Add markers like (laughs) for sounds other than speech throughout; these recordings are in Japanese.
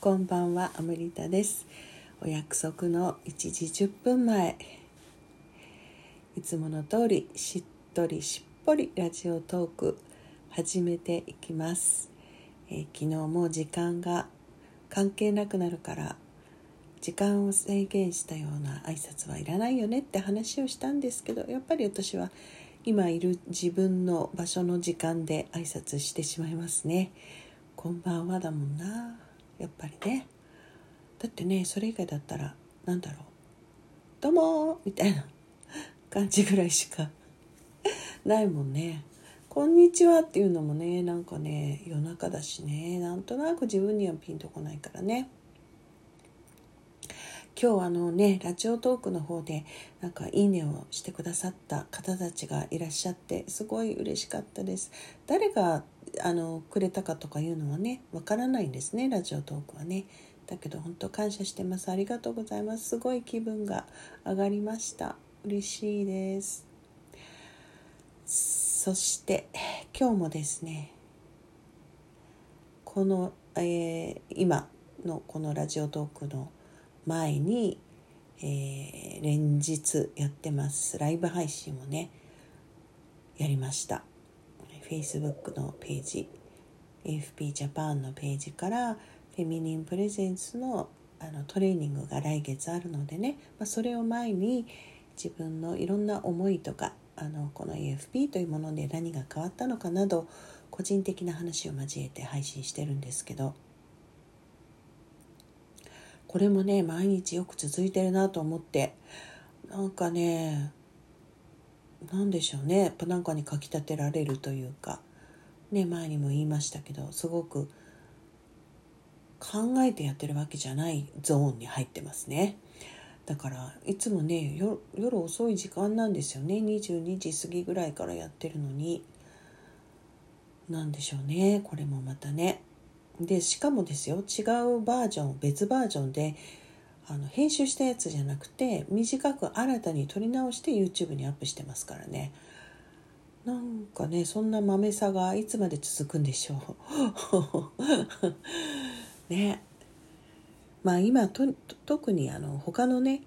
こんばんはアムリタです。お約束の1時10分前。いつもの通りしっとりしっぽりラジオトーク始めていきます、えー、昨日も時間が関係なくなるから時間を制限したような挨拶はいらないよねって話をしたんですけどやっぱり私は今いる自分の場所の時間で挨拶してしまいますね。こんばんはだもんな。やっぱりね。だってねそれ以外だったら何だろう「どうも」みたいな感じぐらいしか (laughs) ないもんね「こんにちは」っていうのもねなんかね夜中だしね。なんとなく自分にはピンとこないからね。今日あのねラジオトークの方でなんかいいねをしてくださった方たちがいらっしゃってすごい嬉しかったです。誰があのくれたかとかいうのはねわからないんですねラジオトークはね。だけど本当感謝してます。ありがとうございます。すごい気分が上がりました。嬉しいです。そして今日もですねこの、えー、今のこのラジオトークの前に、えー、連日やってます。ライブ配信をねやりました。Facebook のページ AFP ジャパンのページからフェミニンプレゼンスのあのトレーニングが来月あるのでね、まあ、それを前に自分のいろんな思いとかあのこの AFP というもので何が変わったのかなど個人的な話を交えて配信してるんですけどこれもね毎日よく続いてるなと思ってなんかね何でしょうね。やっぱなんかにかきたてられるというか。ね前にも言いましたけどすごく考えてやってるわけじゃないゾーンに入ってますね。だからいつもね夜遅い時間なんですよね。22時過ぎぐらいからやってるのに。何でしょうね。これもまたね。でしかもですよ。違うバージョン別バージョンであの編集したやつじゃなくて短く新たに撮り直して YouTube にアップしてますからね。なんかねそんな豆さがいつまで続くんでしょう。(laughs) ね。まあ今と特にあの他のね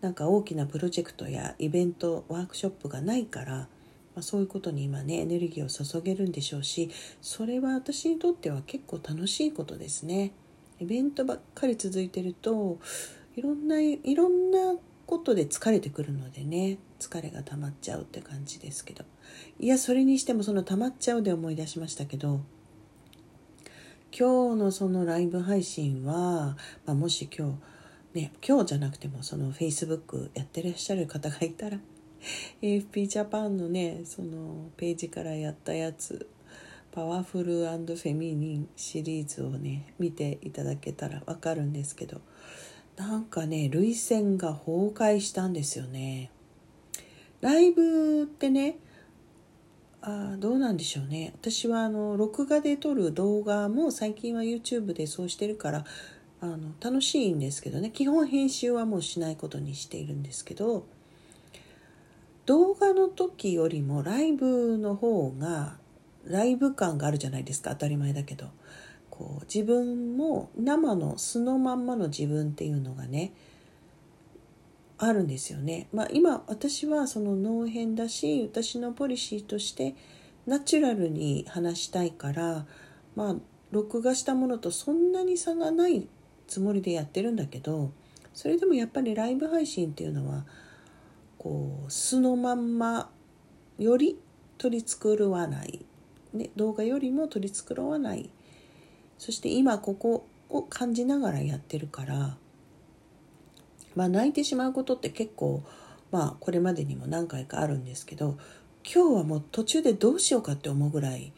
なんか大きなプロジェクトやイベントワークショップがないから、まあ、そういうことに今ねエネルギーを注げるんでしょうしそれは私にとっては結構楽しいことですね。イベントばっかり続いてるといろんないろんなことで疲れてくるのでね疲れが溜まっちゃうって感じですけど。いやそれにしてもその溜まっちゃうで思い出しましたけど今日のそのライブ配信は、まあ、もし今日ね今日じゃなくてもその Facebook やってらっしゃる方がいたら AFP ジャパンのねそのページからやったやつパワフルフェミニンシリーズをね見ていただけたらわかるんですけどなんかね涙腺が崩壊したんですよね。ライブってねあどうなんでしょうね。私はあの録画で撮る動画も最近は YouTube でそうしてるからあの楽しいんですけどね。基本編集はもうしないことにしているんですけど動画の時よりもライブの方がライブ感があるじゃないですか当たり前だけどこう自分も生の素のまんまの自分っていうのがねあるんですよね。まあ、今私はその脳編だし私のポリシーとしてナチュラルに話したいからまあ録画したものとそんなに差がないつもりでやってるんだけどそれでもやっぱりライブ配信っていうのはこう素のまんまより取り繕わないね、動画よりも取り繕わない。そして今ここを感じながらやってるからまあ泣いてしまうことって結構まあこれまでにも何回かあるんですけど今日はもう途中でどうしようかって思うぐらい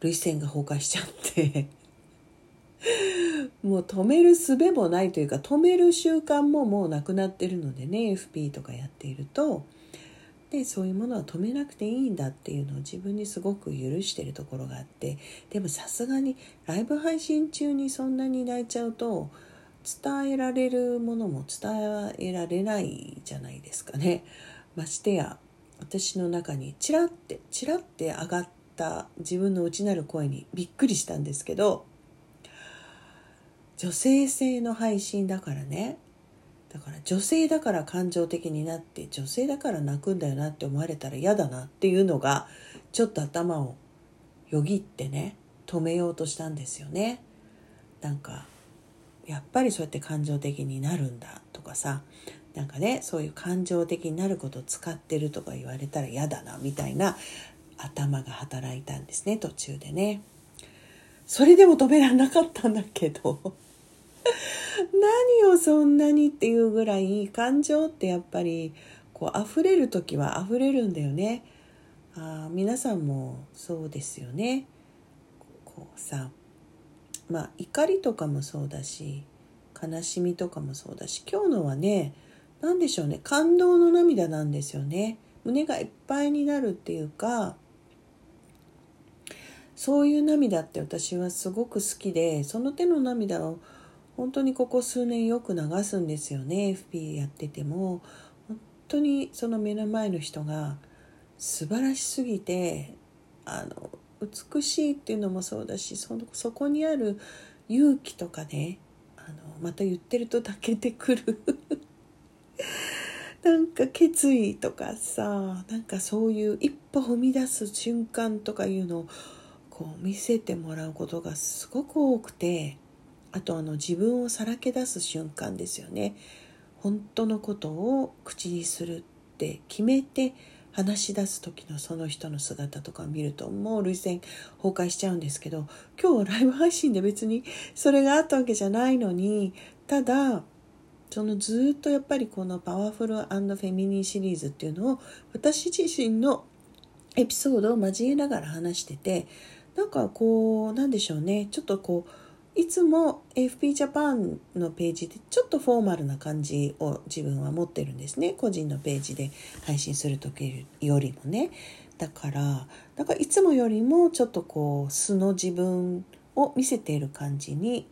涙腺が崩壊しちゃって (laughs) もう止める術もないというか止める習慣ももうなくなってるのでね FP とかやっているとでそういうものは止めなくていいんだっていうのを自分にすごく許してるところがあってでもさすがにライブ配信中にそんなに泣いちゃうと伝えられるものも伝えられないじゃないですかね。ましてや私の中にチラってチラって上がった自分の内なる声にびっくりしたんですけど女性性の配信だからねだから女性だから感情的になって女性だから泣くんだよなって思われたら嫌だなっていうのがちょっと頭をよぎってね止めようとしたんですよね。なんかやっぱりそうやって感情的になるんだとかさなんかねそういう感情的になることを使ってるとか言われたら嫌だなみたいな頭が働いたんですね途中でね。それでも止められなかったんだけど (laughs) 何をそんなにっていうぐらい感情ってやっぱりこう溢れる時は溢れるんだよね。あ皆さんもそうですよね。こうさまあ怒りとかもそうだし悲しみとかもそうだし今日のはね何でしょうね感動の涙なんですよね。胸がいっぱいになるっていうかそういう涙って私はすごく好きでその手の涙を本当にここ数年よく流すんですよね FP やってても。本当にその目の前の人が素晴らしすぎてあの美しいっていうのもそうだしそのそこにある勇気とかねあのまた言ってると抱けてくる。(laughs) なんか決意とかさなんかそういう一歩踏み出す瞬間とかいうのをこう見せてもらうことがすごく多くて。あとあの自分をさらけ出す瞬間ですよね。本当のことを口にするって決めて話し出す時のその人の姿とかを見るともう涙腺崩壊しちゃうんですけど今日はライブ配信で別にそれがあったわけじゃないのにただそのずっとやっぱりこのパワフルフェミニンシリーズっていうのを私自身のエピソードを交えながら話しててなんかこうなんでしょうね。ちょっとこういつも FP ジャパンのページでちょっとフォーマルな感じを自分は持ってるんですね。個人のページで配信する時よりもね。だからだからいつもよりもちょっとこう素の自分を見せている感じに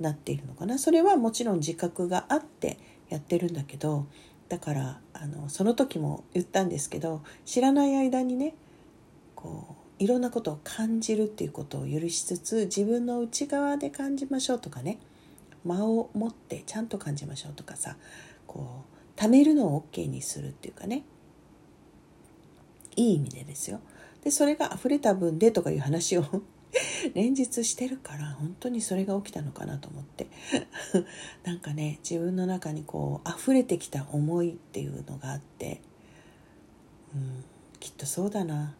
なっているのかな。それはもちろん自覚があってやってるんだけどだからあのその時も言ったんですけど知らない間にねこういろんなことを感じるっていうことを許しつつ自分の内側で感じましょうとかね間を持ってちゃんと感じましょうとかさこう貯めるのを OK にするっていうかねいい意味でですよ。でそれが溢れた分でとかいう話を (laughs) 連日してるから本当にそれが起きたのかなと思って (laughs) なんかね自分の中にこう溢れてきた思いっていうのがあって、うん、きっとそうだな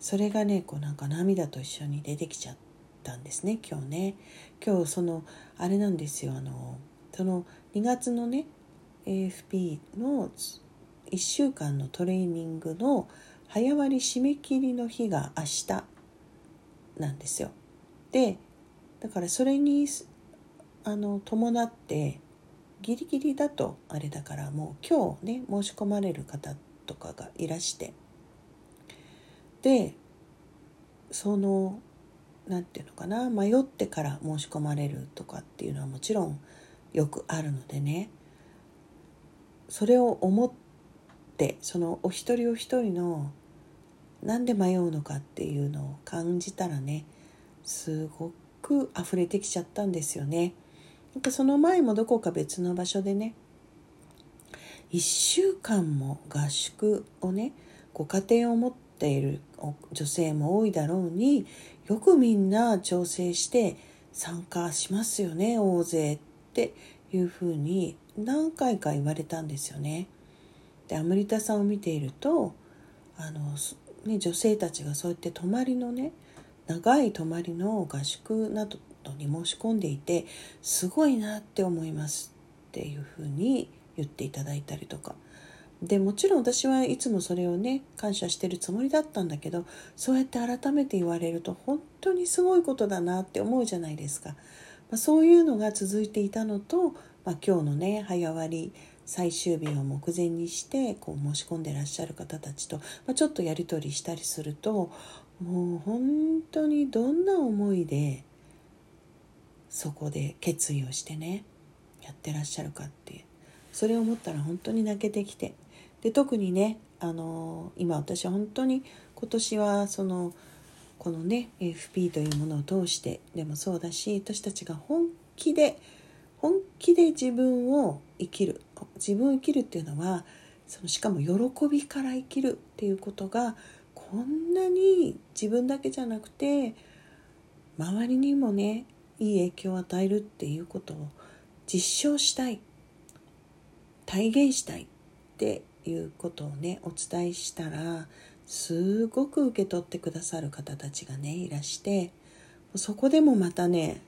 それがねこうなんか涙と一緒に出てきちゃったんですね今日ね今日そのあれなんですよあのその2月のね AFP の1週間のトレーニングの早割締め切りの日が明日なんですよ。でだからそれにあの伴ってギリギリだとあれだからもう今日ね申し込まれる方とかがいらしてでその何て言うのかな迷ってから申し込まれるとかっていうのはもちろんよくあるのでねそれを思ってそのお一人お一人のなんで迷うのかっていうのを感じたらねすごく溢れてきちゃったんですよね。なんかその前もどこか別の場所でね1週間も合宿をねご家庭を持ってている女性も多いだろうによくみんな調整して参加しますよね大勢っていうふうに何回か言われたんですよね。でアムリタさんを見ているとあの、ね、女性たちがそうやって泊まりのね長い泊まりの合宿などに申し込んでいてすごいなって思いますっていうふうに言っていただいたりとかでもちろん私はいつもそれをね感謝してるつもりだったんだけどそうやって改めて言われると本当にすごいことだなって思うじゃないですか、まあ、そういうのが続いていたのと、まあ、今日のね早割り最終日を目前にしてこう申し込んでらっしゃる方たちと、まあ、ちょっとやり取りしたりするともう本当にどんな思いでそこで決意をしてねやってらっしゃるかっていう。それを思ったら本当に泣けてきて。で特にねあの今私は本当に今年はそのこのね FP というものを通してでもそうだし私たちが本気で本気で自分を生きる自分を生きるっていうのはそのしかも喜びから生きるっていうことがこんなに自分だけじゃなくて周りにもねいい影響を与えるっていうことを実証したい体現したいっていうことをねお伝えしたらすごく受け取ってくださる方たちがねいらしてそこでもまたね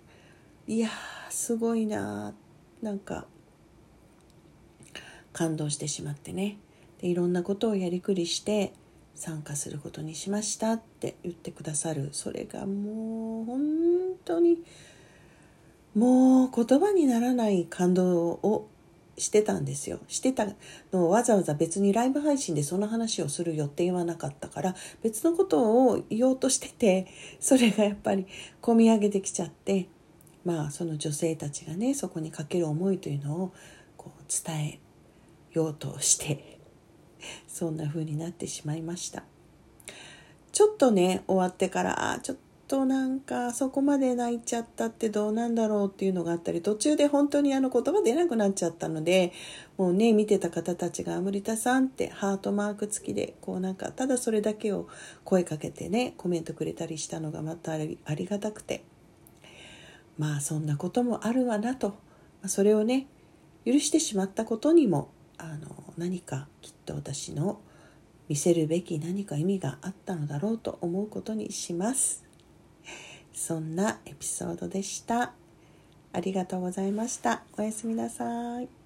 いやすごいななんか感動してしまってね。でいろんなことをやりくりして参加することにしましたって言ってくださる。それがもう本当にもう言葉にならない感動をしてたんですよ。してたのをわざわざ別にライブ配信でその話をする予定はなかったから別のことを言おうとしててそれがやっぱり込み上げてきちゃってまあその女性たちがねそこにかける思いというのをこう伝えようとしてそんな風になってしまいました。ちょっとね終わってからちょっとなんかそこまで泣いちゃったってどうなんだろうっていうのがあったり途中で本当にあの言葉出なくなっちゃったのでもうね見てた方たちが「森田さん」ってハートマーク付きでこうなんかただそれだけを声かけてねコメントくれたりしたのがまたありがたくてまあそんなこともあるわなとそれをね許してしまったことにもあの何かきっと私の見せるべき何か意味があったのだろうと思うことにします。そんなエピソードでした。ありがとうございました。おやすみなさい。